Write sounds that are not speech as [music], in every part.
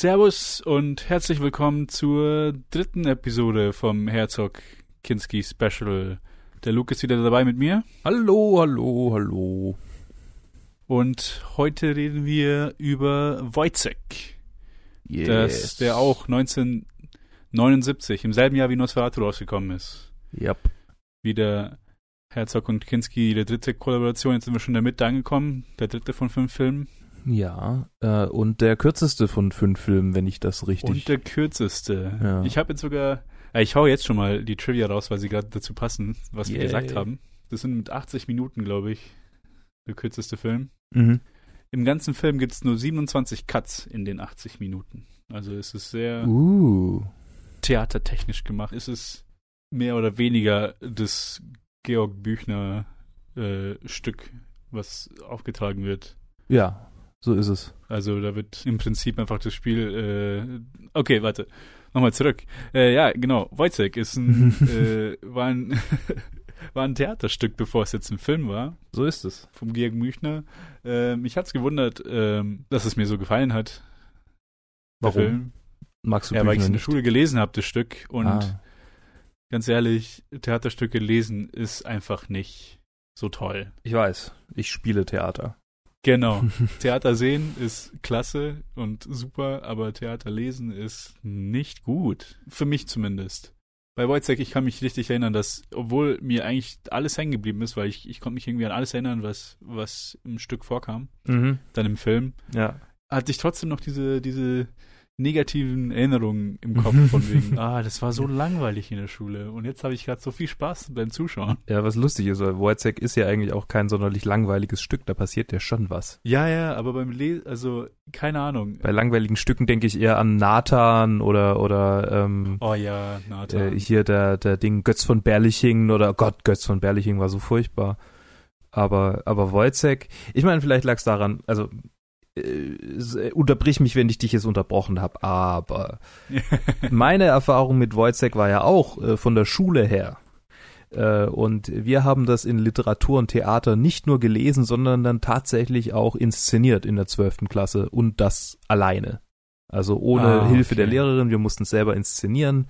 Servus und herzlich willkommen zur dritten Episode vom Herzog Kinski Special. Der Luke ist wieder dabei mit mir. Hallo, hallo, hallo. Und heute reden wir über Wojciech. Yes. Das, der auch 1979, im selben Jahr wie Nosferatu rausgekommen ist. Yep. Wie der Herzog und Kinski, die dritte Kollaboration. Jetzt sind wir schon in der Mitte angekommen. Der dritte von fünf Filmen. Ja, äh, und der kürzeste von fünf Filmen, wenn ich das richtig. Und der kürzeste. Ja. Ich habe jetzt sogar, äh, ich hau jetzt schon mal die Trivia raus, weil sie gerade dazu passen, was wir Yay. gesagt haben. Das sind mit 80 Minuten, glaube ich, der kürzeste Film. mhm. Im ganzen Film gibt es nur 27 Cuts in den 80 Minuten. Also es ist sehr Uh. theatertechnisch gemacht. Es ist mehr oder weniger das Georg Büchner äh, Stück, was aufgetragen wird. Ja, so ist es. Also da wird im Prinzip einfach das Spiel. Äh, okay, warte. Nochmal zurück. Äh, ja, genau. Wojciech ist ein, [laughs] äh, war ein [laughs] war ein Theaterstück, bevor es jetzt ein Film war, So ist es. vom Georg Büchner. Äh, mich hat's gewundert, ähm, dass es mir so gefallen hat. Warum? Film. Magst du Ja, weil ich Büchner es in der? Schule gelesen habe, das Stück. Und ah. ganz ehrlich, Theaterstücke lesen ist einfach nicht so toll. Ich weiß, ich spiele Theater. Genau. [laughs] Theater sehen ist klasse und super, aber Theater lesen ist nicht gut. Für mich zumindest. Bei Wojciech, ich kann mich richtig erinnern, dass, obwohl mir eigentlich alles hängen geblieben ist, weil ich, ich konnte mich irgendwie an alles erinnern, was, was im Stück vorkam, Mhm. dann im Film, Ja. hatte ich trotzdem noch diese, diese negativen Erinnerungen im Kopf [laughs] von wegen, ah, das war so langweilig in der Schule und jetzt habe ich gerade so viel Spaß beim Zuschauen. Ja, was lustig ist, weil Wojciech ist ja eigentlich auch kein sonderlich langweiliges Stück, da passiert ja schon was. Ja, ja, aber beim Lesen, also, keine Ahnung. Bei langweiligen Stücken denke ich eher an Nathan oder oder ähm, Oh ja, Nathan. äh, hier der der Ding Götz von Berlichingen oder Gott Götz von Berlichingen war so furchtbar. Aber aber Wojciech, ich meine, vielleicht lag es daran, also äh, äh, unterbrich mich, wenn ich dich jetzt unterbrochen habe, aber [laughs] meine Erfahrung mit Wojciech war ja auch äh, von der Schule her. Äh, und wir haben das in Literatur und Theater nicht nur gelesen, sondern dann tatsächlich auch inszeniert in der zwölften Klasse und das alleine. Also ohne Ah, Hilfe der. Lehrerin, wir mussten es selber inszenieren.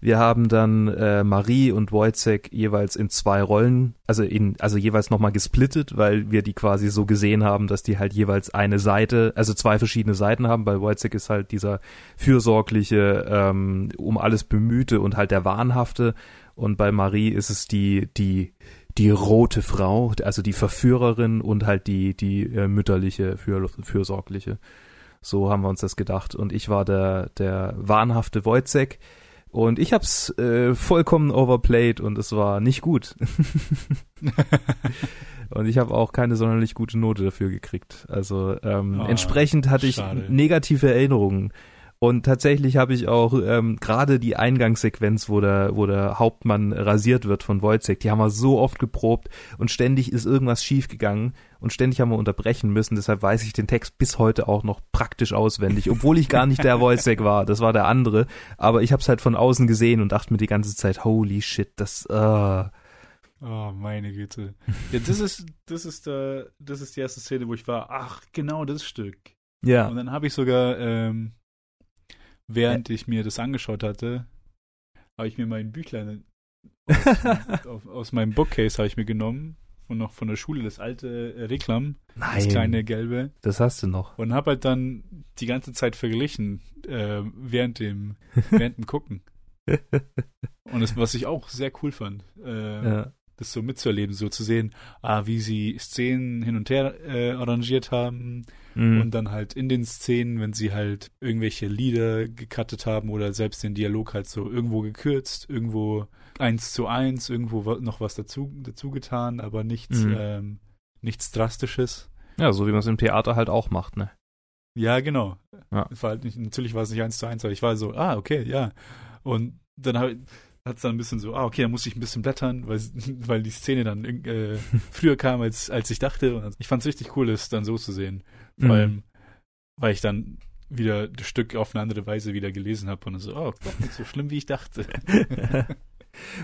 Wir haben dann äh, Marie und Wojciech jeweils in zwei Rollen, also in, also jeweils nochmal gesplittet, weil wir die quasi so gesehen haben, dass die halt jeweils eine Seite, also zwei verschiedene Seiten haben. Bei Wojciech ist halt dieser fürsorgliche, ähm, um alles bemühte und halt der wahnhafte. Und bei Marie ist es die, die, die rote Frau, also die Verführerin und halt die, die äh, mütterliche, für, fürsorgliche. So haben wir uns das gedacht. Und ich war der, der wahnhafte Wojciech. Und ich hab's äh, vollkommen overplayed und es war nicht gut. [laughs] und ich habe auch keine sonderlich gute Note dafür gekriegt. Also ähm, Ah, entsprechend hatte ich schade. negative Erinnerungen. Und tatsächlich habe ich auch ähm, gerade die Eingangssequenz, wo der, wo der Hauptmann rasiert wird von Wojciech, die haben wir so oft geprobt und ständig ist irgendwas schiefgegangen und ständig haben wir unterbrechen müssen. Deshalb weiß ich den Text bis heute auch noch praktisch auswendig, obwohl ich gar nicht der [laughs] Wojciech war. Das war der andere. Aber ich habe es halt von außen gesehen und dachte mir die ganze Zeit, holy shit, das. Äh. Oh, meine Güte. Ja, das ist, das ist, äh, das ist die erste Szene, wo ich war, ach, genau das Stück. Ja. Und dann habe ich sogar, ähm, während ich mir das angeschaut hatte, habe ich mir mein Büchlein [laughs] aus, auf, aus meinem Bookcase habe ich mir genommen und noch von der Schule das alte äh, Reklam, das Nein, kleine gelbe das hast du noch. und habe halt dann die ganze Zeit verglichen äh, während dem während dem Gucken. [laughs] Und das, was ich auch sehr cool fand, äh, Ja. Das so mitzuerleben, so zu sehen, ah, wie sie Szenen hin und her äh, arrangiert haben Mhm. und dann halt in den Szenen, wenn sie halt irgendwelche Lieder gecuttet haben oder selbst den Dialog halt so irgendwo gekürzt, irgendwo eins zu eins, irgendwo noch was dazu, dazu getan, aber nichts, Mhm. ähm, nichts Drastisches. ja, so wie man es im Theater halt auch macht, ne? Ja, genau. Ja. War halt nicht, natürlich war es nicht eins zu eins, aber ich war so, ah, okay, ja. Und dann hat es dann ein bisschen so, ah, okay, da muss ich ein bisschen blättern, weil, [laughs] weil die Szene dann äh, [laughs] früher kam, als, als ich dachte. Und ich fand es richtig cool, es dann so zu sehen. Vor Mhm. allem, weil ich dann wieder das Stück auf eine andere Weise wieder gelesen habe und so, oh, doch nicht so schlimm, wie ich dachte. [laughs]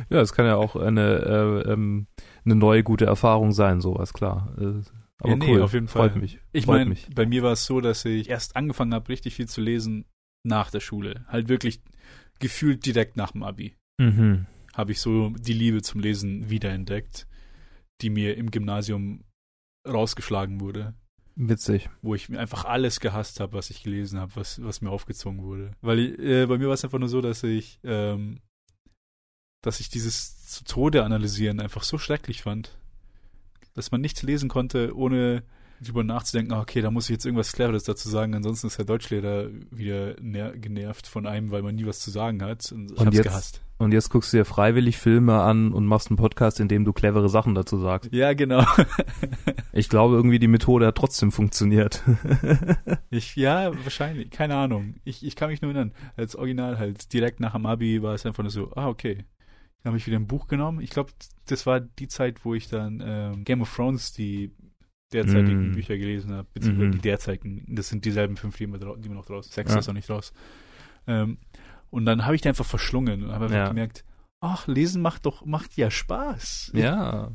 ja, es kann ja auch eine, äh, ähm, eine neue gute Erfahrung sein, sowas, klar. Äh, aber Ja, nee, cool, auf jeden freut Fall. mich. Ich freut meine, bei mir war es so, dass ich erst angefangen habe, richtig viel zu lesen, nach der Schule. Halt wirklich gefühlt direkt nach dem Abi. Mhm. Habe ich so die Liebe zum Lesen wiederentdeckt, die mir im Gymnasium rausgeschlagen wurde. Witzig. Wo ich mir einfach alles gehasst habe, was ich gelesen habe, was, was mir aufgezwungen wurde. Weil äh, bei mir war es einfach nur so, dass ich, ähm, dass ich dieses zu Tode analysieren einfach so schrecklich fand. Dass man nichts lesen konnte, ohne drüber nachzudenken, ah, okay, da muss ich jetzt irgendwas Cleveres dazu sagen, ansonsten ist der Deutschlehrer wieder genervt von einem, weil man nie was zu sagen hat. Und ich Und hab's jetzt- gehasst. Und jetzt guckst du dir freiwillig Filme an und machst einen Podcast, in dem du clevere Sachen dazu sagst. Ja, genau. [laughs] Ich glaube irgendwie, die Methode hat trotzdem funktioniert. [laughs] Ich, ja, wahrscheinlich, keine Ahnung. Ich, ich kann mich nur erinnern, als Original halt direkt nach dem Abi war es einfach nur so, ah, okay. Dann habe ich wieder ein Buch genommen. Ich glaube, das war die Zeit, wo ich dann ähm, Game of Thrones, die derzeitigen Mm. Bücher gelesen habe, beziehungsweise Mhm. die derzeitigen, das sind dieselben fünf, die immer, die immer noch draußen. Sechs Ja. ist noch nicht raus. Ähm, und dann habe ich die einfach verschlungen und habe Ja. gemerkt, ach, lesen macht doch, macht ja Spaß. Ja.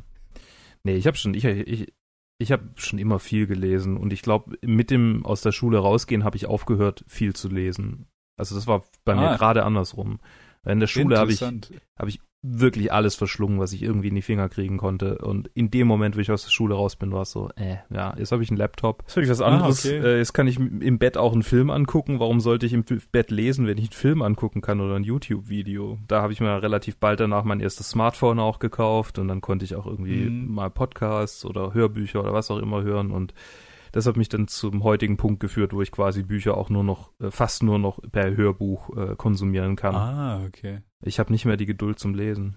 Nee, ich habe schon, ich, ich, ich habe schon immer viel gelesen und ich glaube, mit dem aus der Schule rausgehen habe ich aufgehört, viel zu lesen. Also das war bei mir Ah. gerade andersrum. In der Schule habe ich, habe ich wirklich alles verschlungen, was ich irgendwie in die Finger kriegen konnte. Und in dem Moment, wo ich aus der Schule raus bin, war es so, äh, ja, jetzt habe ich einen Laptop. Jetzt habe ich was Ah, anderes. okay. äh, jetzt kann ich im Bett auch einen Film angucken. Warum sollte ich im Bett lesen, wenn ich einen Film angucken kann oder ein YouTube-Video? Da habe ich mir relativ bald danach mein erstes Smartphone auch gekauft und dann konnte ich auch irgendwie Mhm. mal Podcasts oder Hörbücher oder was auch immer hören und das hat mich dann zum heutigen Punkt geführt, wo ich quasi Bücher auch nur noch, äh, fast nur noch per Hörbuch äh, konsumieren kann. Ah, okay. Ich habe nicht mehr die Geduld zum Lesen.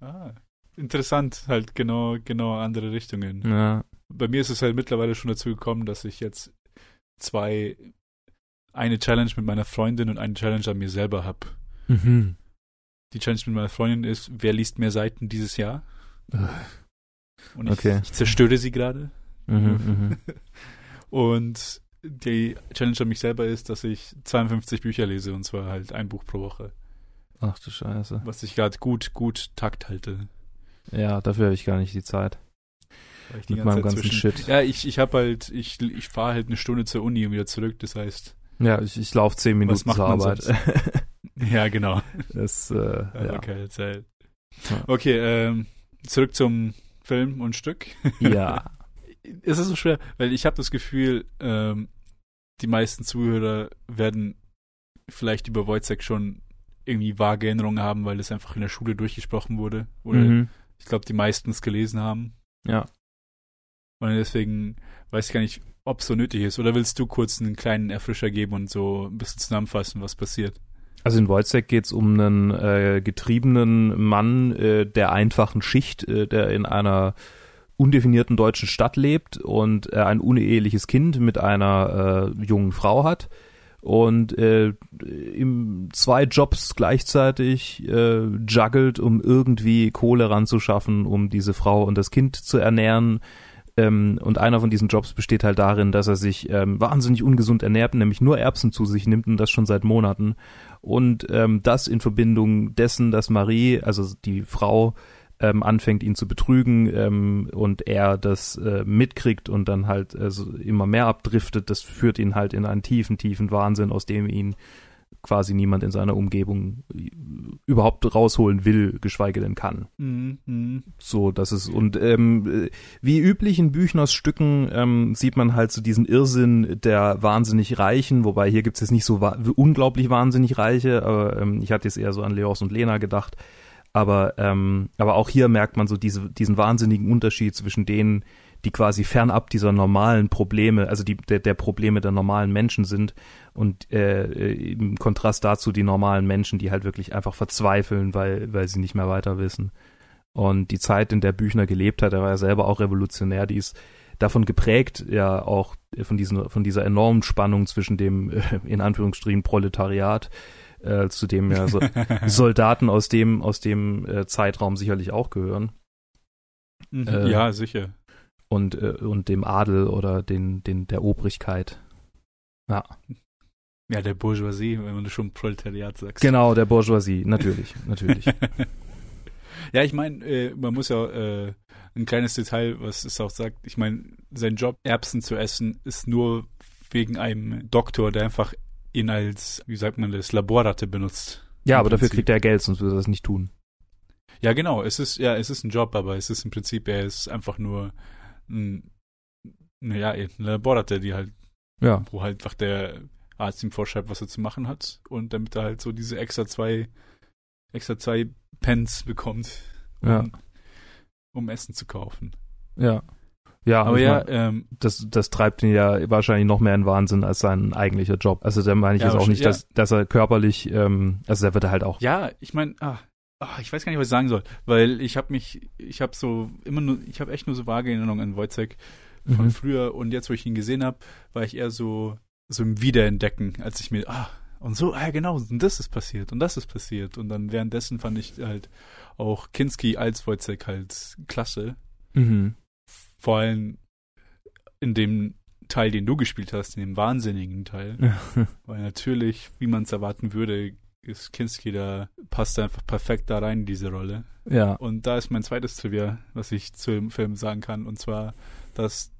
Ah, interessant, halt genau, genau andere Richtungen. Ja. Bei mir ist es halt mittlerweile schon dazu gekommen, dass ich jetzt zwei, eine Challenge mit meiner Freundin und eine Challenge an mir selber habe. Mhm. Die Challenge mit meiner Freundin ist, wer liest mehr Seiten dieses Jahr? Und ich, Okay. ich zerstöre sie gerade. Mhm, mhm. [laughs] Und die Challenge an mich selber ist, dass ich 52 Bücher lese und zwar halt ein Buch pro Woche. Ach du Scheiße. Was ich gerade gut, gut Takt halte. Ja, dafür habe ich gar nicht die Zeit. Die Mit meinem Zeit ganzen zwischen- Shit. Ja, ich, ich habe halt, ich, ich fahre halt eine Stunde zur Uni und wieder zurück. Das heißt, Ja, ich, ich laufe zehn Minuten zur Arbeit. [laughs] ja, genau. das, äh, Ja. keine Zeit. Ja. Okay, ähm, zurück zum Film und Stück. ja. [laughs] Es ist so schwer, weil ich habe das Gefühl, ähm, die meisten Zuhörer werden vielleicht über Wojciech schon irgendwie vage Erinnerungen haben, weil es einfach in der Schule durchgesprochen wurde. Oder Mhm. ich glaube, die meisten es gelesen haben. Ja. Und deswegen weiß ich gar nicht, ob es so nötig ist. Oder willst du kurz einen kleinen Erfrischer geben und so ein bisschen zusammenfassen, was passiert? Also in Wojciech geht es um einen äh, getriebenen Mann äh, der einfachen Schicht, äh, der in einer undefinierten deutschen Stadt lebt und äh, ein uneheliches Kind mit einer äh, jungen Frau hat und äh, im zwei Jobs gleichzeitig äh, juggelt, um irgendwie Kohle ranzuschaffen, um diese Frau und das Kind zu ernähren. Ähm, und einer von diesen Jobs besteht halt darin, dass er sich ähm, wahnsinnig ungesund ernährt, nämlich nur Erbsen zu sich nimmt und das schon seit Monaten. Und ähm, das in Verbindung dessen, dass Marie, also die Frau, ähm, anfängt, ihn zu betrügen ähm, und er das äh, mitkriegt und dann halt also immer mehr abdriftet, das führt ihn halt in einen tiefen, tiefen Wahnsinn, aus dem ihn quasi niemand in seiner Umgebung äh, überhaupt rausholen will, geschweige denn kann. Mhm, mhm. So, das ist, und ähm, äh, wie üblich in Büchners Stücken ähm, sieht man halt so diesen Irrsinn der wahnsinnig Reichen, wobei hier gibt es jetzt nicht so wa unglaublich wahnsinnig Reiche, aber ähm, ich hatte jetzt eher so an Leos und Lena gedacht. Aber, ähm, aber auch hier merkt man so diese, diesen wahnsinnigen Unterschied zwischen denen, die quasi fernab dieser normalen Probleme, also die, der, der Probleme der normalen Menschen sind und äh, im Kontrast dazu die normalen Menschen, die halt wirklich einfach verzweifeln, weil, weil sie nicht mehr weiter wissen. Und die Zeit, in der Büchner gelebt hat, er war ja selber auch revolutionär, die ist davon geprägt, ja auch von, diesen, von dieser enormen Spannung zwischen dem, äh, in Anführungsstrichen, Proletariat, äh, zu dem ja so [laughs] Soldaten aus dem, aus dem äh, Zeitraum sicherlich auch gehören. Mhm. Äh, ja, sicher. Und, äh, und dem Adel oder den, den, der Obrigkeit. Ja. Ja, der Bourgeoisie, wenn du schon Proletariat sagst. Genau, der Bourgeoisie, natürlich, natürlich. [laughs] ja, ich meine, äh, man muss ja äh, ein kleines Detail, was es auch sagt. Ich meine, sein Job, Erbsen zu essen, ist nur wegen einem Doktor, der einfach ihn als, wie sagt man das, Laborratte benutzt. Ja, aber dafür Prinzip. kriegt er Geld, sonst würde er das nicht tun. Ja, genau. Es ist, ja, es ist ein Job, aber es ist im Prinzip, er ist einfach nur ein, ja, eine Laborratte, die halt, Ja. wo halt einfach der Arzt ihm vorschreibt, was er zu machen hat. Und damit er halt so diese extra zwei, extra zwei Pence bekommt, um, Ja. um Essen zu kaufen. Ja. Ja, Aber ja, mein, ähm, das, das treibt ihn ja wahrscheinlich noch mehr in Wahnsinn als sein eigentlicher Job. Also da meine ich Ja, jetzt auch nicht, wahrscheinlich, dass, dass er körperlich, ähm, also da wird er halt auch. Ja, ich meine, ah, ah, ich weiß gar nicht, was ich sagen soll, weil ich habe mich, ich habe so immer nur, ich habe echt nur so vage Erinnerungen an Wojciech von Mhm. früher und jetzt, wo ich ihn gesehen habe, war ich eher so, so im Wiederentdecken, als ich mir, ah, und so, ah, genau, und das ist passiert und das ist passiert und dann währenddessen fand ich halt auch Kinski als Wojciech halt klasse, Mhm. Vor allem in dem Teil, den du gespielt hast, in dem wahnsinnigen Teil. [laughs] Weil natürlich, wie man es erwarten würde, ist Kinski da, passt einfach perfekt da rein in diese Rolle. ja. Und da ist mein zweites Trivia, was ich zu dem Film sagen kann, und zwar, dass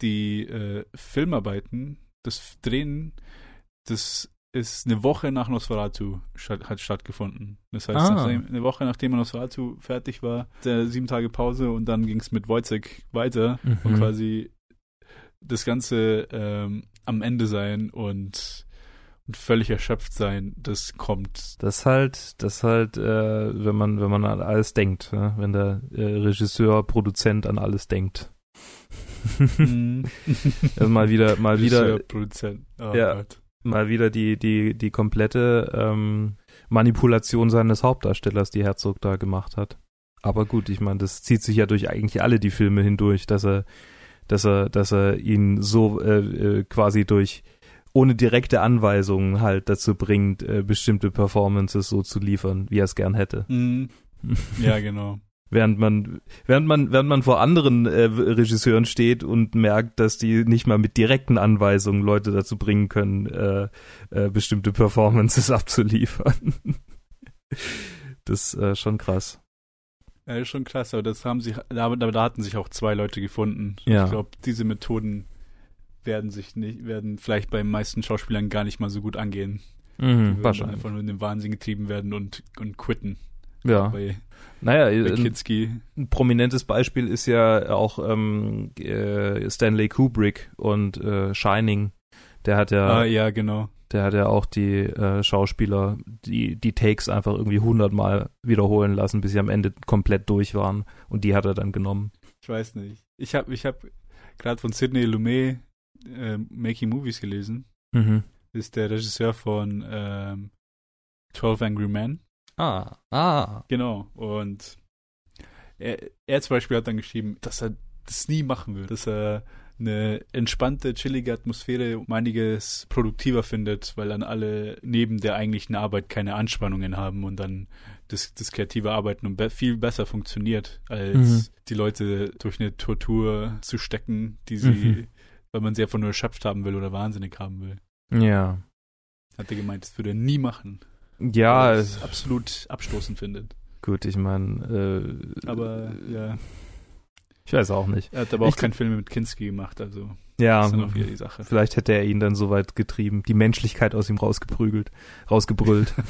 die äh, Filmarbeiten, das Drehen, das ist eine Woche nach Nosferatu statt, hat stattgefunden. Das heißt, Ah. eine Woche nachdem Nosferatu fertig war, der sieben Tage Pause und dann ging es mit Wojciech weiter und Mhm. quasi das Ganze ähm, am Ende sein und, und völlig erschöpft sein, das kommt. Das halt, das halt, äh, wenn man, wenn man an alles denkt, ne? wenn der äh, Regisseur, Produzent an alles denkt. Also [laughs] mal wieder, mal Regisseur, wieder, Produzent. Oh Ja. Gott. Mal wieder die, die, die komplette ähm, Manipulation seines Hauptdarstellers, die Herzog da gemacht hat. Aber gut, ich meine, das zieht sich ja durch eigentlich alle die Filme hindurch, dass er, dass er, dass er ihn so äh, äh, quasi durch ohne direkte Anweisungen halt dazu bringt, äh, bestimmte Performances so zu liefern, wie er es gern hätte. Mhm. [laughs] Ja, genau. Während man, während man, während man vor anderen äh, Regisseuren steht und merkt, dass die nicht mal mit direkten Anweisungen Leute dazu bringen können, äh, äh, bestimmte Performances [laughs] abzuliefern. das ist äh, schon krass. Ja, ist schon klasse, aber das haben sich, da, da, hatten sich auch zwei Leute gefunden. Ja. Ich glaube, diese Methoden werden sich nicht, werden vielleicht bei den meisten Schauspielern gar nicht mal so gut angehen. Die Mhm, dann wahrscheinlich. einfach nur in den Wahnsinn getrieben werden und, und quitten. Ja. Bei, Naja, ein, ein prominentes Beispiel ist ja auch ähm, äh, Stanley Kubrick und äh, Shining. Der hat ja, Ah, ja, genau. der hat ja auch die äh, Schauspieler, die die Takes einfach irgendwie hundertmal wiederholen lassen, bis sie am Ende komplett durch waren. Und die hat er dann genommen. Ich weiß nicht. Ich habe ich hab gerade von Sidney Lumet äh, Making Movies gelesen. Mhm. Ist der Regisseur von ähm, 12 Angry Men. Ah, ah. Genau. Und er, er zum Beispiel hat dann geschrieben, dass er das nie machen will. Dass er eine entspannte, chillige Atmosphäre um einiges produktiver findet, weil dann alle neben der eigentlichen Arbeit keine Anspannungen haben und dann das, das kreative Arbeiten be viel besser funktioniert, als Mhm. die Leute durch eine Tortur zu stecken, die sie, Mhm. weil man sie einfach nur erschöpft haben will oder wahnsinnig haben will. Ja. Hat er gemeint, das würde er nie machen. Ja, weil es absolut abstoßend findet. gut, ich meine, äh, Aber ja, ich weiß auch nicht. er hat aber auch Ich- keinen Film mit Kinski gemacht, also Ja, das ist dann auch wieder die Sache. vielleicht hätte er ihn dann so weit getrieben, die Menschlichkeit aus ihm rausgeprügelt, rausgebrüllt. [laughs]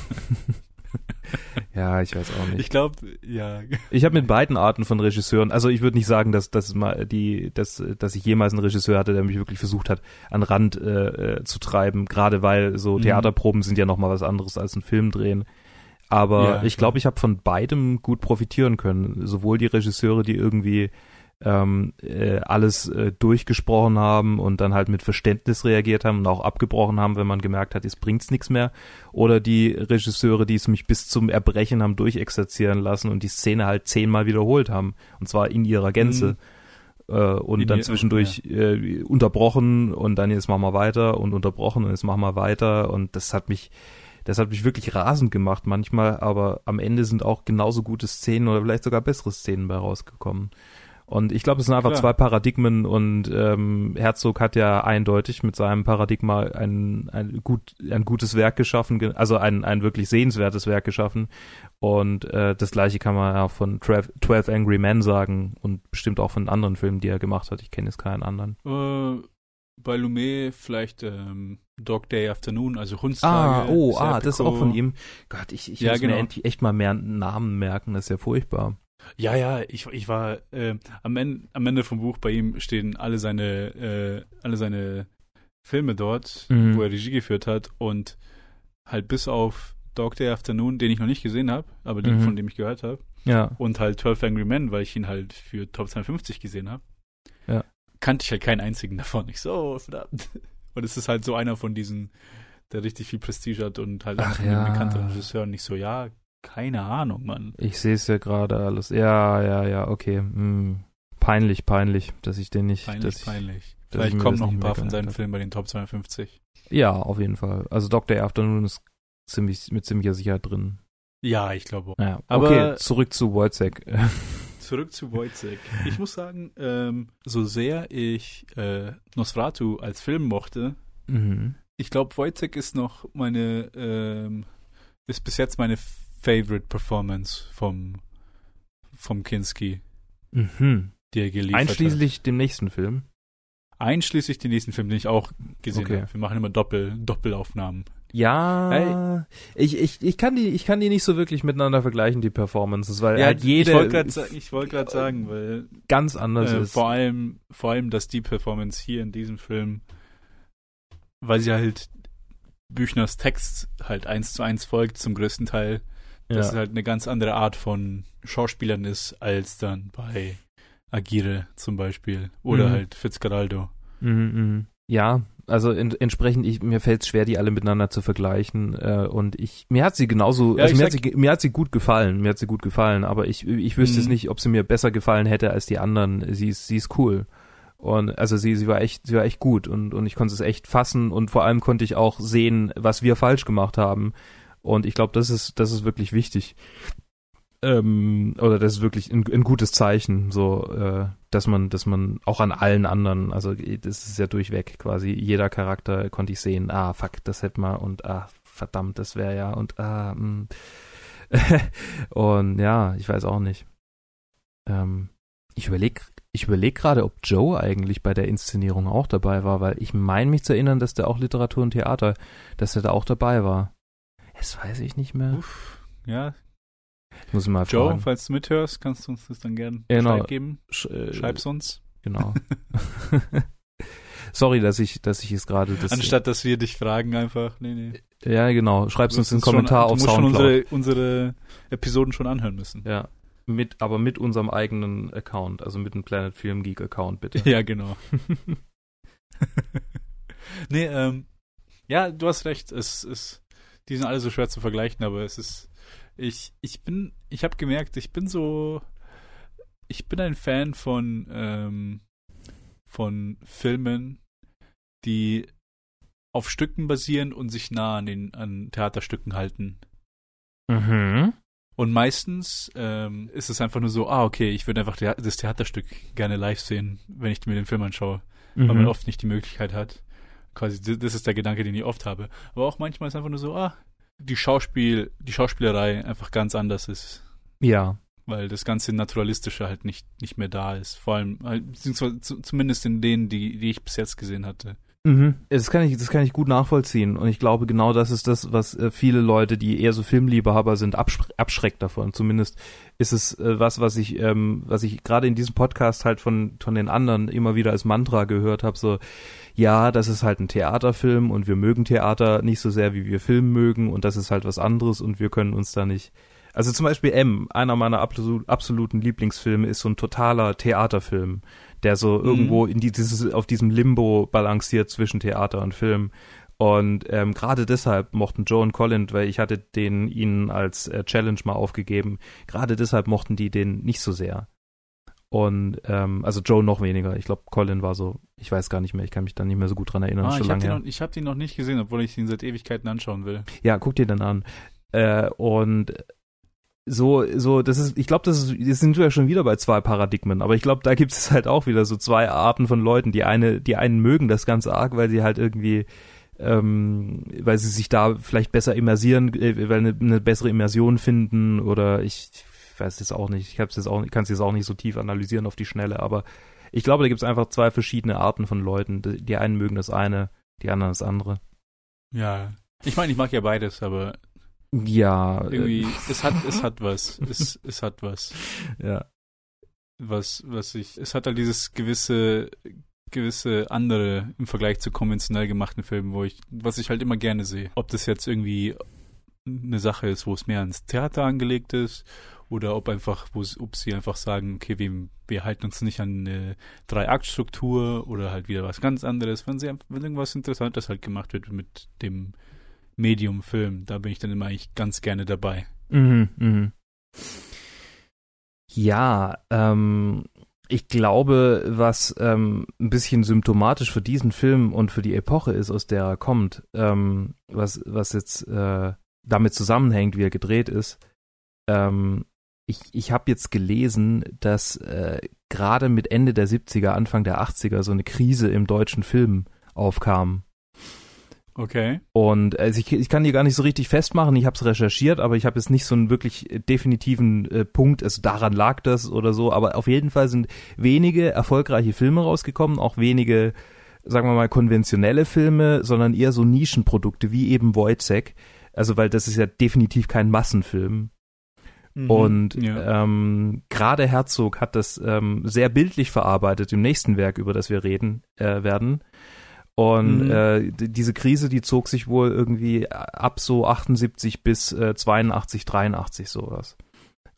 [laughs] ja, ich weiß auch nicht. Ich glaube, ja. Ich habe mit beiden Arten von Regisseuren, also ich würde nicht sagen, dass, dass, mal die, dass, dass ich jemals einen Regisseur hatte, der mich wirklich versucht hat, an Rand äh, äh, zu treiben, gerade weil so Mhm. Theaterproben sind ja nochmal was anderes als ein Film drehen. Aber Ja, ich glaube, ich habe von beidem gut profitieren können. Sowohl die Regisseure, die irgendwie ähm, äh, alles äh, durchgesprochen haben und dann halt mit Verständnis reagiert haben und auch abgebrochen haben, wenn man gemerkt hat, es bringt's nichts mehr. Oder die Regisseure, die es mich bis zum Erbrechen haben durchexerzieren lassen und die Szene halt zehnmal wiederholt haben. Und zwar in ihrer Gänze. Äh, und In dann zwischendurch äh, unterbrochen und dann jetzt machen wir weiter und unterbrochen und jetzt machen wir weiter. Und das hat mich, das hat mich wirklich rasend gemacht manchmal, aber am Ende sind auch genauso gute Szenen oder vielleicht sogar bessere Szenen bei rausgekommen. Und ich glaube, es sind einfach Klar. zwei Paradigmen und ähm, Herzog hat ja eindeutig mit seinem Paradigma ein, ein, gut, ein gutes Werk geschaffen, ge- also ein, ein wirklich sehenswertes Werk geschaffen. Und äh, das gleiche kann man ja von 12, 12 Angry Men sagen und bestimmt auch von anderen Filmen, die er gemacht hat. Ich kenne jetzt keinen anderen. Äh, bei Lumet vielleicht ähm, Dog Day Afternoon, also Hundstage. Ah, oh, Serpico. ah, das ist auch von ihm. Gott, ich, ich Ja, muss genau. mir endlich echt mal mehr Namen merken, das ist ja furchtbar. Ja, ja, ich, ich war äh, am, Ende, am Ende vom Buch bei ihm stehen alle seine, äh, alle seine Filme dort, Mhm. wo er Regie geführt hat und halt bis auf Dog Day Afternoon, den ich noch nicht gesehen habe, aber den, Mhm. von dem ich gehört habe, Ja, und halt 12 Angry Men, weil ich ihn halt für Top 52 gesehen habe, Ja. kannte ich halt keinen einzigen davon. Ich so, oh, verdammt. [laughs] Und es ist halt so einer von diesen, der richtig viel Prestige hat und halt Ach ja. bekannteren Regisseuren. Nicht so, ja, keine Ahnung, Mann. ich sehe es ja gerade alles. Ja, ja, ja, okay. Hm. Peinlich, peinlich, dass ich den nicht. Peinlich, ich, peinlich. Vielleicht kommen noch ein paar von seinen. Filmen bei den Top 52. Ja, auf jeden Fall. Also Dr. Afternoon ist ziemlich, mit ziemlicher Sicherheit drin. Ja, ich glaube auch. Ja, Aber- okay, zurück zu Wojciech. [laughs] Zurück zu Wojciech. Ich muss sagen, ähm, so sehr ich äh, Nosferatu als Film mochte, mhm. ich glaube, Wojciech ist noch meine, ähm, ist bis jetzt meine Favorite Performance vom, vom Kinski, Mhm. die er geliefert hat. Einschließlich dem nächsten Film. Einschließlich den nächsten Film, den ich auch gesehen Okay. habe. Wir machen immer Doppel, Doppelaufnahmen. Ja, ich, ich, ich, kann die, ich kann die nicht so wirklich miteinander vergleichen, die Performances, weil halt jede ich wollte gerade sagen, gerade sagen, weil ganz anders äh, ist. vor allem, vor allem, dass die Performance hier in diesem Film, weil sie halt Büchners Text halt eins zu eins folgt zum größten Teil, dass es ja. halt eine ganz andere Art von Schauspielern ist, als dann bei Agire zum Beispiel oder Mhm. halt Fitzgeraldo. Mhm, mhm. Ja, also en entsprechend, ich, mir fällt es schwer, die alle miteinander zu vergleichen. Äh, und ich, mir hat sie genauso, Ja, also mir hat, sag- sie, mir hat sie gut gefallen, mir hat sie gut gefallen, aber ich, ich wüsste es Mhm. nicht, ob sie mir besser gefallen hätte als die anderen. Sie ist, sie ist cool. Und also sie, sie war echt, sie war echt gut und, und ich konnte es echt fassen und vor allem konnte ich auch sehen, was wir falsch gemacht haben. Und ich glaube, das ist, das ist wirklich wichtig. Ähm, oder das ist wirklich ein, ein gutes Zeichen, so, äh, dass man, dass man auch an allen anderen, also das ist ja durchweg quasi, jeder Charakter konnte ich sehen, ah, fuck, das hätte man und ah, verdammt, das wäre ja und ah, mh. [laughs] und ja, ich weiß auch nicht. Ähm, ich überlege ich überleg gerade, ob Joe eigentlich bei der Inszenierung auch dabei war, weil ich meine mich zu erinnern, dass der auch Literatur und Theater, dass er da auch dabei war. Das weiß ich nicht mehr. Uff, ja, Muss mal Joe, fragen. falls du mithörst, kannst du uns das dann gerne Genau. Bescheid geben. Sch äh, Schreib's uns. Genau. [laughs] [laughs] Sorry, dass ich, dass ich es gerade das. Anstatt, dass wir dich fragen einfach. Nee, nee. ja, genau. Schreib's uns wirst einen es schon- Kommentar auf Du musst schon Soundcloud. unsere, unsere Episoden schon anhören müssen. ja. Mit, aber mit unserem eigenen Account, also mit dem Planet Film Geek Account, bitte. Ja, genau. [laughs] nee, ähm, ja, du hast recht. Es ist, die sind alle so schwer zu vergleichen, aber es ist, ich, ich bin, ich habe gemerkt, ich bin so, ich bin ein Fan von, ähm, von Filmen, die auf Stücken basieren und sich nah an den an Theaterstücken halten. Mhm. Und meistens ähm, ist es einfach nur so, ah, okay, ich würde einfach das Theaterstück gerne live sehen, wenn ich mir den Film anschaue, weil man Mhm. oft nicht die Möglichkeit hat. Quasi, das ist der Gedanke, den ich oft habe. Aber auch manchmal ist einfach nur so, ah, die Schauspiel, die Schauspielerei einfach ganz anders ist, Ja. weil das ganze Naturalistische halt nicht, nicht mehr da ist. Vor allem, halt, zumindest in denen, die, die ich bis jetzt gesehen hatte. Mhm. Das kann ich, das kann ich gut nachvollziehen. Und ich glaube, genau das ist das, was äh, viele Leute, die eher so Filmliebhaber sind, absch abschreckt davon. Zumindest ist es äh, was, was ich, ähm, was ich gerade in diesem Podcast halt von, von den anderen immer wieder als Mantra gehört habe, so, ja, das ist halt ein Theaterfilm und wir mögen Theater nicht so sehr, wie wir Film mögen und das ist halt was anderes und wir können uns da nicht. Also zum Beispiel M, einer meiner absolut, absoluten Lieblingsfilme, ist so ein totaler Theaterfilm, der so Mhm. irgendwo in die, dieses, auf diesem Limbo balanciert zwischen Theater und Film. Und ähm, gerade deshalb mochten Joe und Colin, weil ich hatte den ihnen als äh, Challenge mal aufgegeben, gerade deshalb mochten die den nicht so sehr. Und ähm, also Joe noch weniger. Ich glaube, Colin war so, ich weiß gar nicht mehr, ich kann mich da nicht mehr so gut dran erinnern. Ah, schon ich habe den, hab den noch nicht gesehen, obwohl ich ihn seit Ewigkeiten anschauen will. Ja, guck dir dann an. Äh, und so, so, das ist, ich glaube, das ist, jetzt sind wir ja schon wieder bei zwei Paradigmen, aber ich glaube, da gibt es halt auch wieder so zwei Arten von Leuten. Die eine, die einen mögen das ganz arg, weil sie halt irgendwie, ähm, weil sie sich da vielleicht besser immersieren, äh, weil eine, eine bessere Immersion finden oder ich, weiß es auch nicht, ich hab's jetzt auch, kann es jetzt auch nicht so tief analysieren auf die Schnelle, aber Ich glaube, da gibt es einfach zwei verschiedene Arten von Leuten. Die, die einen mögen das eine, die anderen das andere. Ja. Ich meine, ich mag ja beides, aber Ja. äh, irgendwie, es hat, es hat [laughs] was. Es, es hat was. ja. Was, was ich, es hat halt dieses gewisse, gewisse andere im Vergleich zu konventionell gemachten Filmen, wo ich, was ich halt immer gerne sehe. Ob das jetzt irgendwie eine Sache ist, wo es mehr ans Theater angelegt ist oder ob einfach, ob sie einfach sagen, okay, wir, wir halten uns nicht an eine Drei-Akt-Struktur oder halt wieder was ganz anderes, wenn sie einfach- wenn irgendwas Interessantes halt gemacht wird mit dem Medium Film, da bin ich dann immer eigentlich ganz gerne dabei. Mhm, mhm. Ja, ähm, ich glaube, was ähm, ein bisschen symptomatisch für diesen Film und für die Epoche ist, aus der er kommt, ähm, was, was jetzt äh, damit zusammenhängt, wie er gedreht ist. Ähm, ich ich habe jetzt gelesen, dass äh, gerade mit Ende der 70er, Anfang der 80er so eine Krise im deutschen Film aufkam. Okay. Und also ich, ich kann die gar nicht so richtig festmachen, ich habe es recherchiert, aber ich habe jetzt nicht so einen wirklich äh, definitiven äh, Punkt, also daran lag das oder so, aber auf jeden Fall sind wenige erfolgreiche Filme rausgekommen, auch wenige, sagen wir mal, konventionelle Filme, sondern eher so Nischenprodukte, wie eben Wojciech, also weil das ist ja definitiv kein Massenfilm. Mhm. Und ja. ähm, gerade Herzog hat das ähm, sehr bildlich verarbeitet im nächsten Werk, über das wir reden äh, werden. Und Mhm. äh, diese Krise, die zog sich wohl irgendwie ab so 78 bis äh, 82, 83 sowas.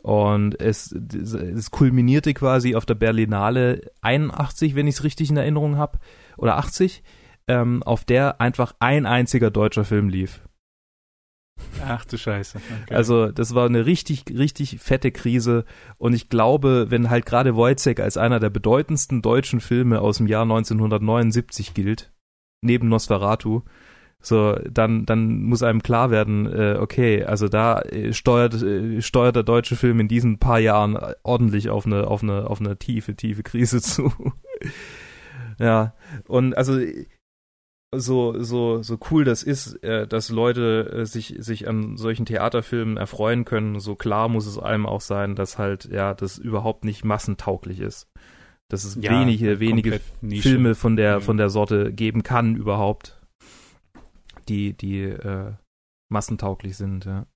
Und es, es kulminierte quasi auf der Berlinale 81, wenn ich es richtig in Erinnerung habe, oder 80, ähm, auf der einfach ein einziger deutscher Film lief. Ach du Scheiße. Okay. Also das war eine richtig, richtig fette Krise und ich glaube, wenn halt gerade Wojciech als einer der bedeutendsten deutschen Filme aus dem Jahr 1979 gilt, neben Nosferatu, so, dann, dann muss einem klar werden, äh, okay, also da äh, steuert, äh, steuert der deutsche Film in diesen paar Jahren ordentlich auf eine, auf eine, auf eine tiefe, tiefe Krise [laughs] zu. ja, und also so, so, so cool das ist, äh, dass Leute äh, sich, sich an solchen Theaterfilmen erfreuen können, so klar muss es einem auch sein, dass halt, ja, das überhaupt nicht massentauglich ist. Dass es Ja, wenige, halt wenige. Filme von der, Ja. von der Sorte geben kann überhaupt, die, die äh, massentauglich sind, ja.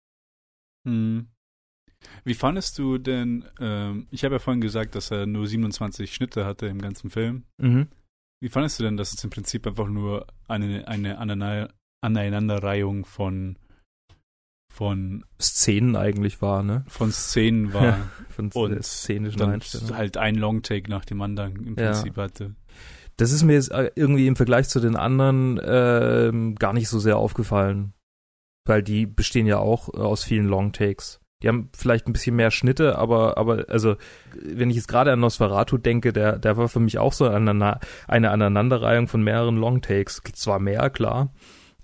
Hm. Wie fandest du denn, ähm, ich habe ja vorhin gesagt, dass er nur 27 Schnitte hatte im ganzen Film. Mhm. Wie fandest du denn, dass es im Prinzip einfach nur eine, eine Aneinanderreihung von, von, Szenen eigentlich war, ne? von Szenen war Von [laughs] Und äh, szenischen dann Einstellungen. halt ein Longtake nach dem anderen im Ja. Prinzip hatte? Das ist mir jetzt äh, irgendwie im Vergleich zu den anderen ähm, gar nicht so sehr aufgefallen. Weil die bestehen ja auch äh, aus vielen Longtakes. Die haben vielleicht ein bisschen mehr Schnitte, aber, aber, also, wenn ich jetzt gerade an Nosferatu denke, der, der war für mich auch so eine, eine Aneinanderreihung von mehreren Longtakes. Zwar mehr, klar,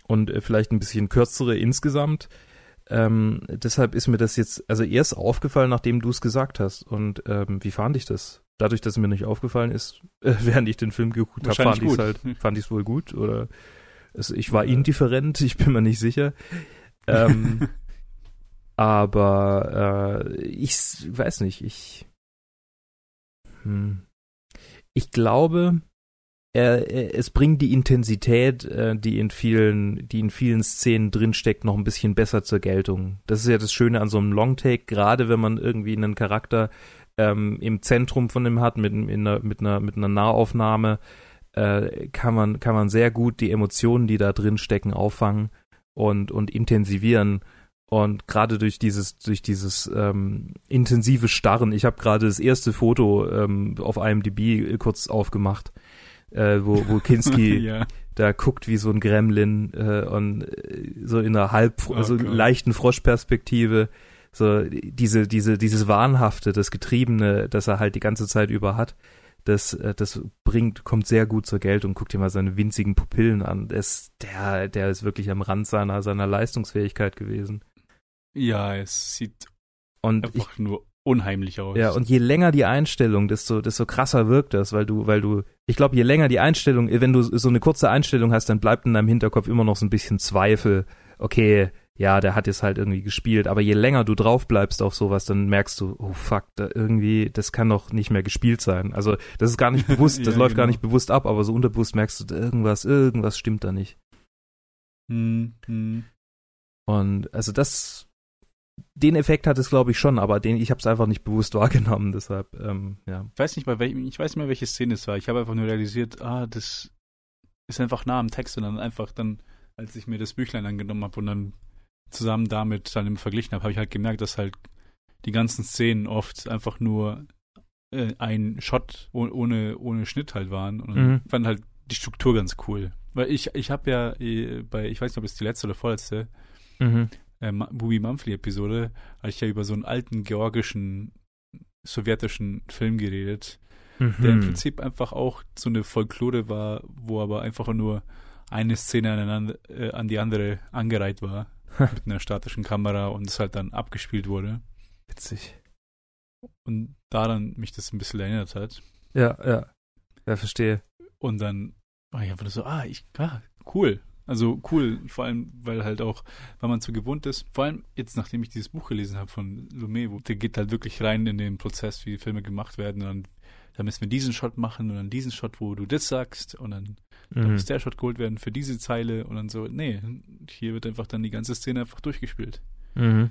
und äh, vielleicht ein bisschen kürzere insgesamt. Ähm, deshalb ist mir das jetzt, also erst aufgefallen, nachdem du es gesagt hast. Und ähm, wie fand ich das? Dadurch, dass es mir nicht aufgefallen ist, [laughs] äh, während ich den Film geguckt habe, fand ich es halt, [laughs] fand ich es wohl gut oder es, ich war indifferent, [laughs] ich bin mir nicht sicher. Ähm, aber äh, ich weiß nicht, ich hm, ich glaube, es bringt die Intensität, äh, die in vielen, die in vielen Szenen drinsteckt, noch ein bisschen besser zur Geltung. Das ist ja das Schöne an so einem Longtake, gerade wenn man irgendwie einen Charakter ähm, im Zentrum von dem hat, mit, in einer, mit, einer, mit einer Nahaufnahme, äh, kann, man, kann man sehr gut die Emotionen, die da drin stecken, auffangen und, und intensivieren. Und gerade durch dieses, durch dieses ähm, intensive Starren, ich habe gerade das erste Foto ähm, auf IMDb kurz aufgemacht, äh, wo, wo Kinski [laughs] ja. da guckt wie so ein Gremlin äh, und äh, so in einer halb, Oh also Gott. leichten Froschperspektive, so diese, diese, dieses Wahnhafte, das Getriebene, das er halt die ganze Zeit über hat, das, äh, das bringt, kommt sehr gut zur Geltung. Guck dir mal seine winzigen Pupillen an. Das, der, der ist wirklich am Rand seiner, seiner Leistungsfähigkeit gewesen. ja, es sieht Und ich, einfach nur unheimlich aus. Ja, und je länger die Einstellung, desto, desto krasser wirkt das, weil du, weil du, ich glaube, je länger die Einstellung, wenn du so eine kurze Einstellung hast, dann bleibt in deinem Hinterkopf immer noch so ein bisschen Zweifel, okay, ja, der hat jetzt halt irgendwie gespielt. Aber je länger du drauf bleibst auf sowas, dann merkst du, oh fuck, da irgendwie, das kann doch nicht mehr gespielt sein. Also das ist gar nicht [laughs] bewusst, das Ja, läuft gar genau. nicht bewusst ab, aber so unterbewusst merkst du, irgendwas, irgendwas stimmt da nicht. Hm, hm. Und also das, den Effekt hat es glaube ich schon, aber den, ich habe es einfach nicht bewusst [laughs] wahrgenommen. Deshalb, ähm, ja. Ich weiß nicht, bei welchem, ich weiß nicht mehr, welche Szene es war. Ich habe einfach nur realisiert, ah, das ist einfach nah am Text und dann einfach dann, als ich mir das Büchlein angenommen habe und dann zusammen damit dann im verglichen habe, habe ich halt gemerkt, dass halt die ganzen Szenen oft einfach nur äh, ein Shot oh, ohne, ohne Schnitt halt waren und Mhm. ich fand halt die Struktur ganz cool. Weil ich, ich habe ja äh, bei, ich weiß nicht, ob es die letzte oder vorletzte, Mhm. Äh, Bubi Mumfly-Episode, hatte ich ja über so einen alten georgischen, sowjetischen Film geredet, der im Mhm. Prinzip einfach auch so eine Folklore war, wo aber einfach nur eine Szene aneinander, äh, an die andere angereiht war, [laughs] mit einer statischen Kamera und es halt dann abgespielt wurde. Witzig. Und daran mich das ein bisschen erinnert hat. Ja, ja. Ja, verstehe. Und dann war ich einfach nur so, ah, ich, ah, cool. Also cool, vor allem, weil halt auch, weil man so gewohnt ist, vor allem jetzt, nachdem ich dieses Buch gelesen habe von Lumet, wo der geht halt wirklich rein in den Prozess, wie Filme gemacht werden und dann, dann müssen wir diesen Shot machen und dann diesen Shot, wo du das sagst und dann, dann Mhm. muss der Shot geholt werden für diese Zeile und dann so, nee, hier wird einfach dann die ganze Szene einfach durchgespielt, Mhm.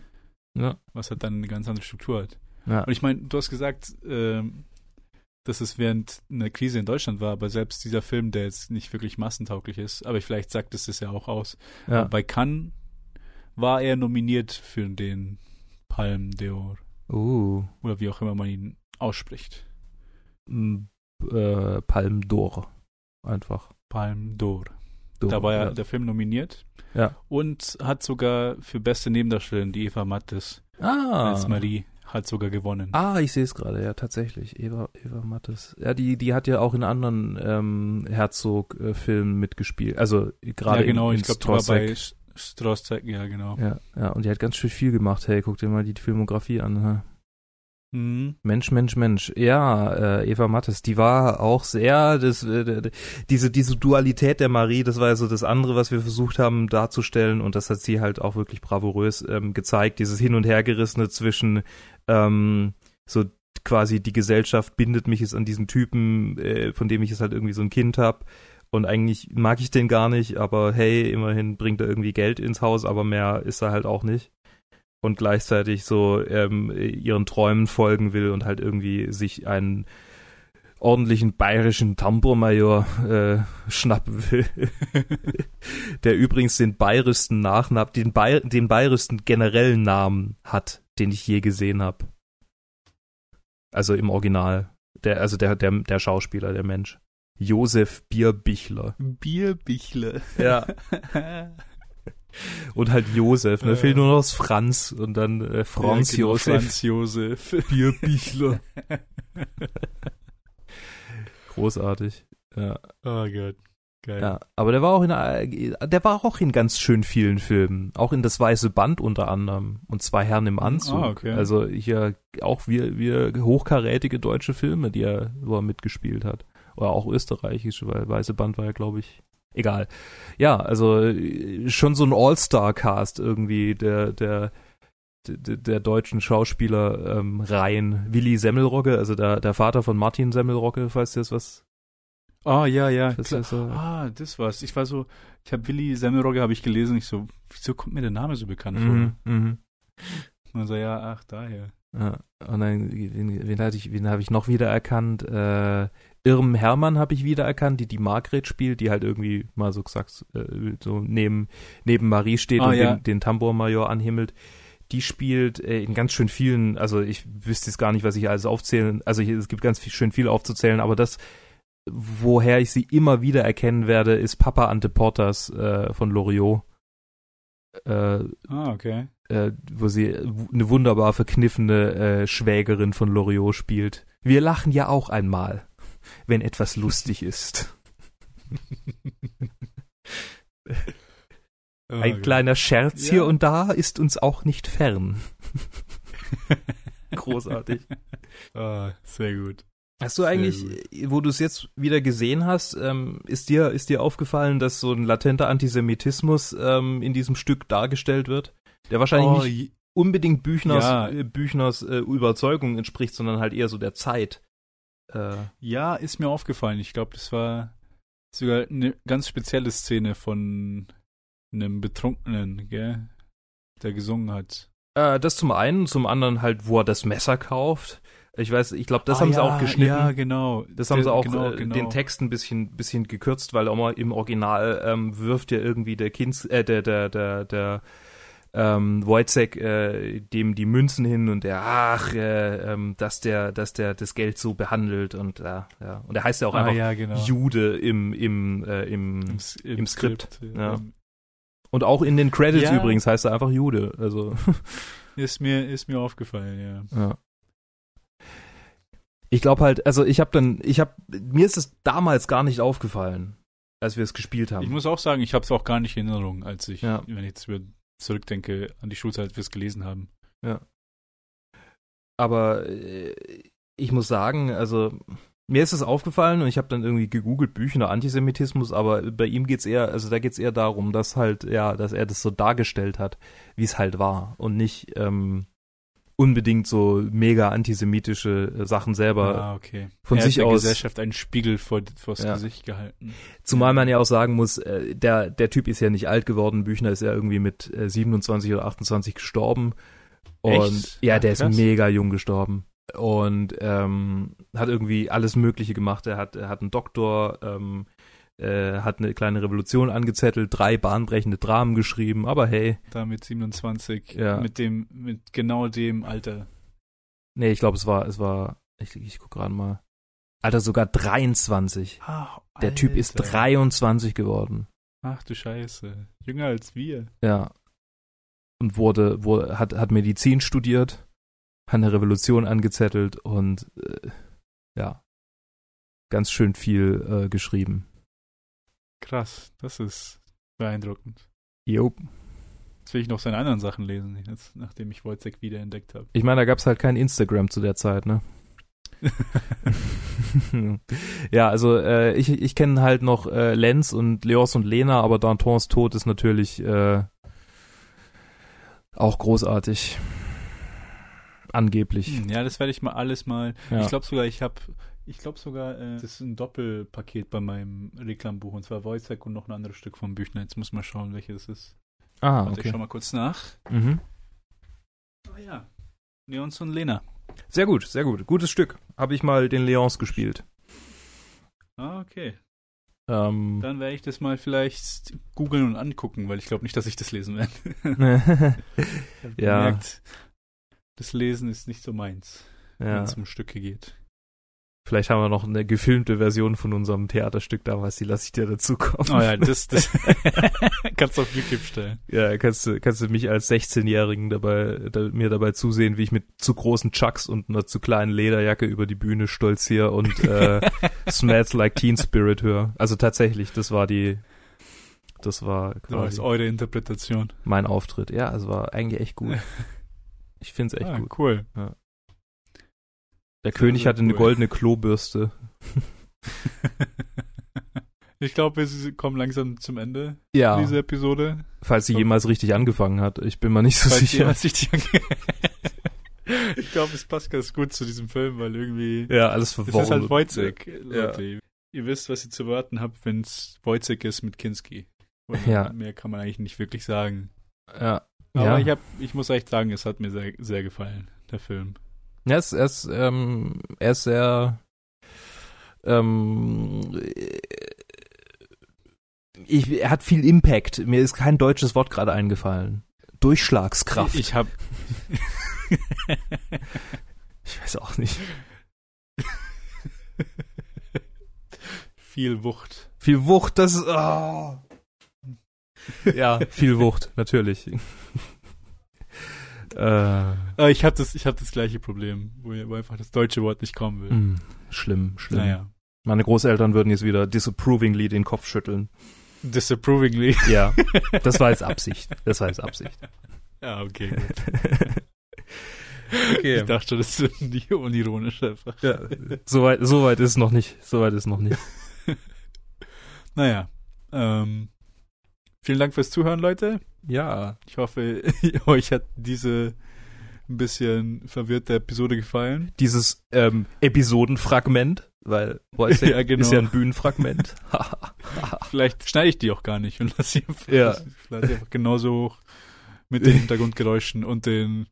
Ja. was halt dann eine ganz andere Struktur hat. Ja. Und ich meine, du hast gesagt, ähm, dass es während einer Krise in Deutschland war, aber selbst dieser Film, der jetzt nicht wirklich massentauglich ist, aber vielleicht sagt es das ja auch aus. ja. Bei Cannes war er nominiert für den Palme d'Or Uh. oder wie auch immer man ihn ausspricht. M- Äh, Palm d'Or. Einfach. Palme d'Or. Da war ja ja. der Film nominiert Ja. und hat sogar für beste Nebendarstellerin die Eva Mattes Ah. als Marie hat sogar gewonnen. Ah, ich sehe es gerade, ja, tatsächlich. Eva, Eva Mattes. Ja, die, die hat ja auch in anderen ähm, Herzog-Filmen mitgespielt. Also gerade ja, genau, in, in ich glaube, die war bei Stroszek. St- Stroszek, ja, genau. Ja, ja, und die hat ganz schön viel gemacht. Hey, guck dir mal die Filmografie an. Ha? Mhm. Mensch, Mensch, Mensch. Ja, äh, Eva Mattes, die war auch sehr, das, äh, diese, diese Dualität der Marie, das war ja so das andere, was wir versucht haben darzustellen und das hat sie halt auch wirklich bravourös ähm, gezeigt, dieses Hin- und Hergerissene zwischen ähm, so quasi die Gesellschaft bindet mich jetzt an diesen Typen, äh, von dem ich jetzt halt irgendwie so ein Kind hab und eigentlich mag ich den gar nicht, aber hey, immerhin bringt er irgendwie Geld ins Haus, aber mehr ist er halt auch nicht und gleichzeitig so ähm, ihren Träumen folgen will und halt irgendwie sich einen ordentlichen bayerischen Tambourmajor äh, schnappen will, [laughs] der übrigens den bayerischsten Nachnamen, den, Bay den bayerischsten generellen Namen hat, den ich je gesehen habe. Also im Original. Der, also der, der, der Schauspieler, der Mensch. Josef Bierbichler. Bierbichler. Ja. [laughs] Und halt Josef, ne? Äh. Fehlt nur noch das Franz und dann äh, Franz ja, genau, Josef Franz Josef. [laughs] Bierbichler. [laughs] Großartig. Ja, oh Gott. Geil. ja, aber der war auch in der war auch in ganz schön vielen Filmen, auch in das weiße Band unter anderem und zwei Herren im Anzug. Ah, okay. Also hier auch wir wir hochkarätige deutsche Filme, die er wo er mitgespielt hat oder auch österreichische, weil weiße Band war ja glaube ich egal. Ja, also äh, schon so ein All-Star-Cast irgendwie der der der, der deutschen Schauspieler ähm, Reihen. Willi Semmelrogge, also der, der Vater von Martin Semmelrogge, falls dir das was Ah, ja, ja. Das ist so- Ah, das war's. Ich war so, ich habe Willi Semmelrogge habe ich gelesen. Ich so, wieso kommt mir der Name so bekannt Mhm, mhm. vor? Und so, ja, ach, daher. Ja, und dann, wen, wen hatte ich, wen habe ich noch wiedererkannt? Äh, Irm Hermann habe ich wiedererkannt, die die Margret spielt, die halt irgendwie mal so gesagt, äh, so neben, neben Marie steht Ah, und ja. den, den Tambourmajor anhimmelt. Die spielt äh, in ganz schön vielen, also ich wüsste jetzt gar nicht, was ich alles aufzählen, also hier, es gibt ganz viel, schön viel aufzuzählen, aber das, woher ich sie immer wieder erkennen werde, ist Papa Ante Portas äh, von Loriot. Äh, Ah, okay. äh, wo sie eine wunderbar verkniffene äh, Schwägerin von Loriot spielt. Wir lachen ja auch einmal, wenn etwas lustig ist. Oh, Ein kleiner Scherz Ja. hier und da ist uns auch nicht fern. [laughs] Großartig. Ah, sehr gut. Hast du eigentlich, wo du es jetzt wieder gesehen hast, ähm, ist dir ist dir aufgefallen, dass so ein latenter Antisemitismus ähm, in diesem Stück dargestellt wird, der wahrscheinlich Oh, nicht unbedingt Büchners Ja. äh, Büchners äh, Überzeugung entspricht, sondern halt eher so der Zeit. Äh, Ja, ist mir aufgefallen. Ich glaube, das war sogar eine ganz spezielle Szene von einem Betrunkenen, gell, der gesungen hat. äh, das zum einen, zum anderen halt, wo er das Messer kauft. Ich weiß, ich glaube, das Ah, haben sie ja, auch geschnitten. Ja, genau. Das haben sie auch genau, äh, genau. den Text ein bisschen, bisschen gekürzt, weil auch mal im Original ähm, wirft ja irgendwie der Kinz, äh, der, der, der, der ähm, Wojciech äh, dem die Münzen hin und der, ach, äh, ähm, dass der, dass der das Geld so behandelt und ja, ja. Und er heißt ja auch ah, einfach ja, genau. Jude im, im, äh, im, Im, S- im Skript, ja. ja. und auch in den Credits übrigens heißt er einfach Jude. Also [laughs] Ist mir, ist mir aufgefallen, ja. Ja. Ich glaube halt, also ich habe dann, ich habe, mir ist es damals gar nicht aufgefallen, als wir es gespielt haben. Ich muss auch sagen, ich habe es auch gar nicht in Erinnerung, als ich, Ja. wenn ich jetzt über zurückdenke, an die Schulzeit, als wir es gelesen haben. Aber äh, ich muss sagen, also mir ist es aufgefallen und ich habe dann irgendwie gegoogelt Bücher Antisemitismus, aber bei ihm geht's eher, also da geht's eher darum, dass halt, ja, dass er das so dargestellt hat, wie es halt war und nicht ähm, unbedingt so mega antisemitische äh, Sachen selber ah, okay. von er sich hat der aus. Gesellschaft einen Spiegel vor, vors Ja. Gesicht gehalten. Zumal man ja auch sagen muss, äh, der, der Typ ist ja nicht alt geworden. Büchner ist ja irgendwie mit äh, 27 oder 28 gestorben. Und Echt? ja, der krass. ist mega jung gestorben. Und ähm, hat irgendwie alles Mögliche gemacht. Er hat, er hat einen Doktor, ähm, äh, hat eine kleine Revolution angezettelt, drei bahnbrechende Dramen geschrieben, aber hey, Da mit 27, Ja. mit dem, mit genau dem Alter. nee, ich glaube, es war, es war, ich, ich guck gerade mal. Alter, sogar 23. Ah, Der Typ ist 23 geworden. Ach du Scheiße. Jünger als wir. Ja. Und wurde, wurde hat, hat Medizin studiert, hat eine Revolution angezettelt und äh, ja, ganz schön viel äh, geschrieben. Krass. Das ist beeindruckend. Jo. Jetzt will ich noch seine anderen Sachen lesen, jetzt, nachdem ich Wojciech wiederentdeckt habe. Ich meine, da gab's halt kein Instagram zu der Zeit, ne? [laughs] ja, also äh, ich, ich kenne halt noch äh, Lenz und Leos und Lena, aber Dantons Tod ist natürlich äh, auch großartig. Angeblich. Hm, ja, das werde ich mal alles mal. Ja. Ich glaube sogar, ich habe, ich glaube sogar, äh, das ist ein Doppelpaket bei meinem Reklambuch und zwar Wojciech und noch ein anderes Stück vom Büchner. Jetzt muss mal schauen, welches es ist. ah, Warte, ich okay. schau mal kurz nach. Mhm. Oh ja. Leons und Lena. Sehr gut, sehr gut. Gutes Stück. Habe ich mal den Leons gespielt. Ah, okay. Ähm, Dann werde ich das mal vielleicht googeln und angucken, weil ich glaube nicht, dass ich das lesen werde. [laughs] Ich Ja. gemerkt, das Lesen ist nicht so meins, wenn ja. es um Stücke geht. Vielleicht haben wir noch eine gefilmte Version von unserem Theaterstück damals, die lasse ich dir dazu kommen. Oh ja, das, das [laughs] kannst du auf YouTube stellen. Ja, kannst du, kannst du mich als 16-Jährigen dabei, da, mir dabei zusehen, wie ich mit zu großen Chucks und einer zu kleinen Lederjacke über die Bühne stolziere und [laughs] äh, Smells Like Teen Spirit höre. Also tatsächlich, das war die, das war So ist quasi eure Interpretation. mein Auftritt. Ja, es war eigentlich echt gut. [laughs] Ich finde es echt ah, gut. cool. Der König hatte eine cool. goldene Klobürste. [laughs] ich glaube, wir kommen langsam zum Ende Ja, dieser Episode. falls sie jemals richtig angefangen hat. Ich bin mir nicht so Falls sicher. jemand sich die ich glaube, es passt ganz gut zu diesem Film, weil irgendwie Ja, alles es verworren. ist halt Wojciech, Ja. Leute. Ihr wisst, was ihr zu warten habt, wenn es Wojciech ist mit Kinski. Und Ja. Mehr kann man eigentlich nicht wirklich sagen. Ja. Aber ja. ich, hab, ich muss echt sagen, es hat mir sehr, sehr gefallen, der Film. Ja, er ist, er ist, ähm, er ist sehr, ähm, ich, er hat viel Impact. Mir ist kein deutsches Wort gerade eingefallen. Durchschlagskraft. Ich habe [laughs] ich weiß auch nicht. viel Wucht. Viel Wucht, das ist, oh. Ja, viel Wucht, natürlich. Äh, Aber ich habe das, ich hab das gleiche Problem, wo, wo einfach das deutsche Wort nicht kommen will. mh, schlimm, schlimm. Naja. Meine Großeltern würden jetzt wieder disapprovingly den Kopf schütteln. Disapprovingly. Ja, [laughs] das war jetzt Absicht. Das war jetzt Absicht. Ja, okay, gut. [laughs] Okay. Ich dachte schon, das ist nie unironisch einfach. Ja, soweit so weit ist noch nicht. Soweit ist noch nicht. [laughs] Naja. Ähm, vielen Dank fürs Zuhören, Leute. Ja. Ich hoffe, [laughs] euch hat diese ein bisschen verwirrte Episode gefallen. Dieses ähm, Episodenfragment, weil Wojciech [laughs] Ja, genau. ist ja ein Bühnenfragment. [laughs] Vielleicht schneide ich die auch gar nicht und lasse sie einfach, Ja. lasse einfach genauso hoch mit den Hintergrundgeräuschen und den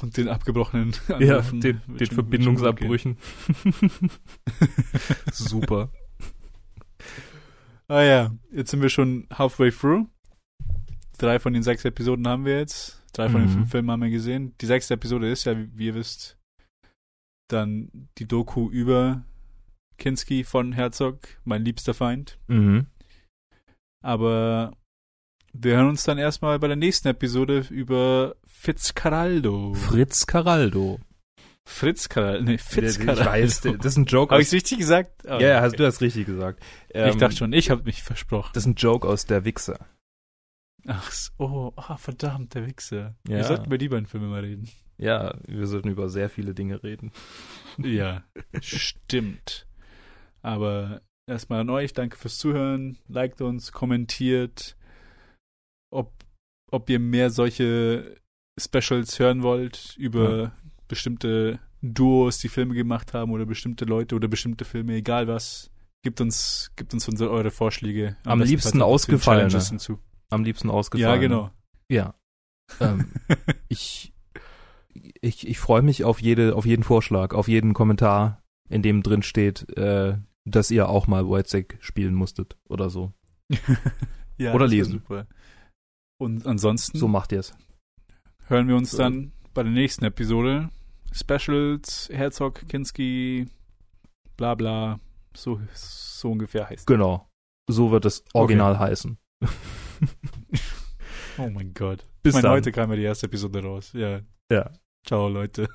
und den abgebrochenen ja, Anrufen. den, Wird den schon- Verbindungsabbrüchen. Super. Ah ja, jetzt sind wir schon halfway through. Drei von den sechs Episoden haben wir jetzt. Drei von den Mhm. fünf Filmen haben wir gesehen. Die sechste Episode ist ja, wie, ihr wisst, dann die Doku über Kinski von Herzog, mein liebster Feind. Mhm. Aber wir hören uns dann erstmal bei der nächsten Episode über Fitzcarraldo. Fritz Caraldo. Fritz Carraldo. Nee, Ich Fitzcarraldo. weiß, das ist ein Joke [laughs] Habe ich richtig gesagt? Oh, Ja, ja, okay. hast du das richtig gesagt. ich Ähm, dachte schon, ich habe mich versprochen. Das ist ein Joke aus der Wichser. Ach, so, oh, ah, verdammt, der Wichser. Ja. Wir sollten über die beiden Filme mal reden. Ja, wir sollten über sehr viele Dinge reden. [laughs] Ja, [laughs] stimmt. Aber erstmal an euch, danke fürs Zuhören. Liked uns, kommentiert, ob, ob ihr mehr solche Specials hören wollt über bestimmte Duos, die Filme gemacht haben oder bestimmte Leute oder bestimmte Filme, egal was. Gibt uns, gibt uns unsere, eure Vorschläge. Am besten liebsten ausgefallene. Hinzu. Am liebsten ausgefallen. Ja, genau. Ja. Ähm, [laughs] ich ich, ich freue mich auf jede auf jeden Vorschlag, auf jeden Kommentar, in dem drin steht, äh, dass ihr auch mal Wojciech spielen musstet oder so. [laughs] ja, Oder lesen. Super. Und ansonsten So macht ihr es. hören wir uns So. dann bei der nächsten Episode. Specials, Herzog, Kinski, bla bla. So, so ungefähr heißt Genau. So wird es original heißen. [laughs] [laughs] Oh mein Gott. Bis ich meine, dann. heute kam ja die erste Episode raus. Ja. Ja. Ciao, Leute.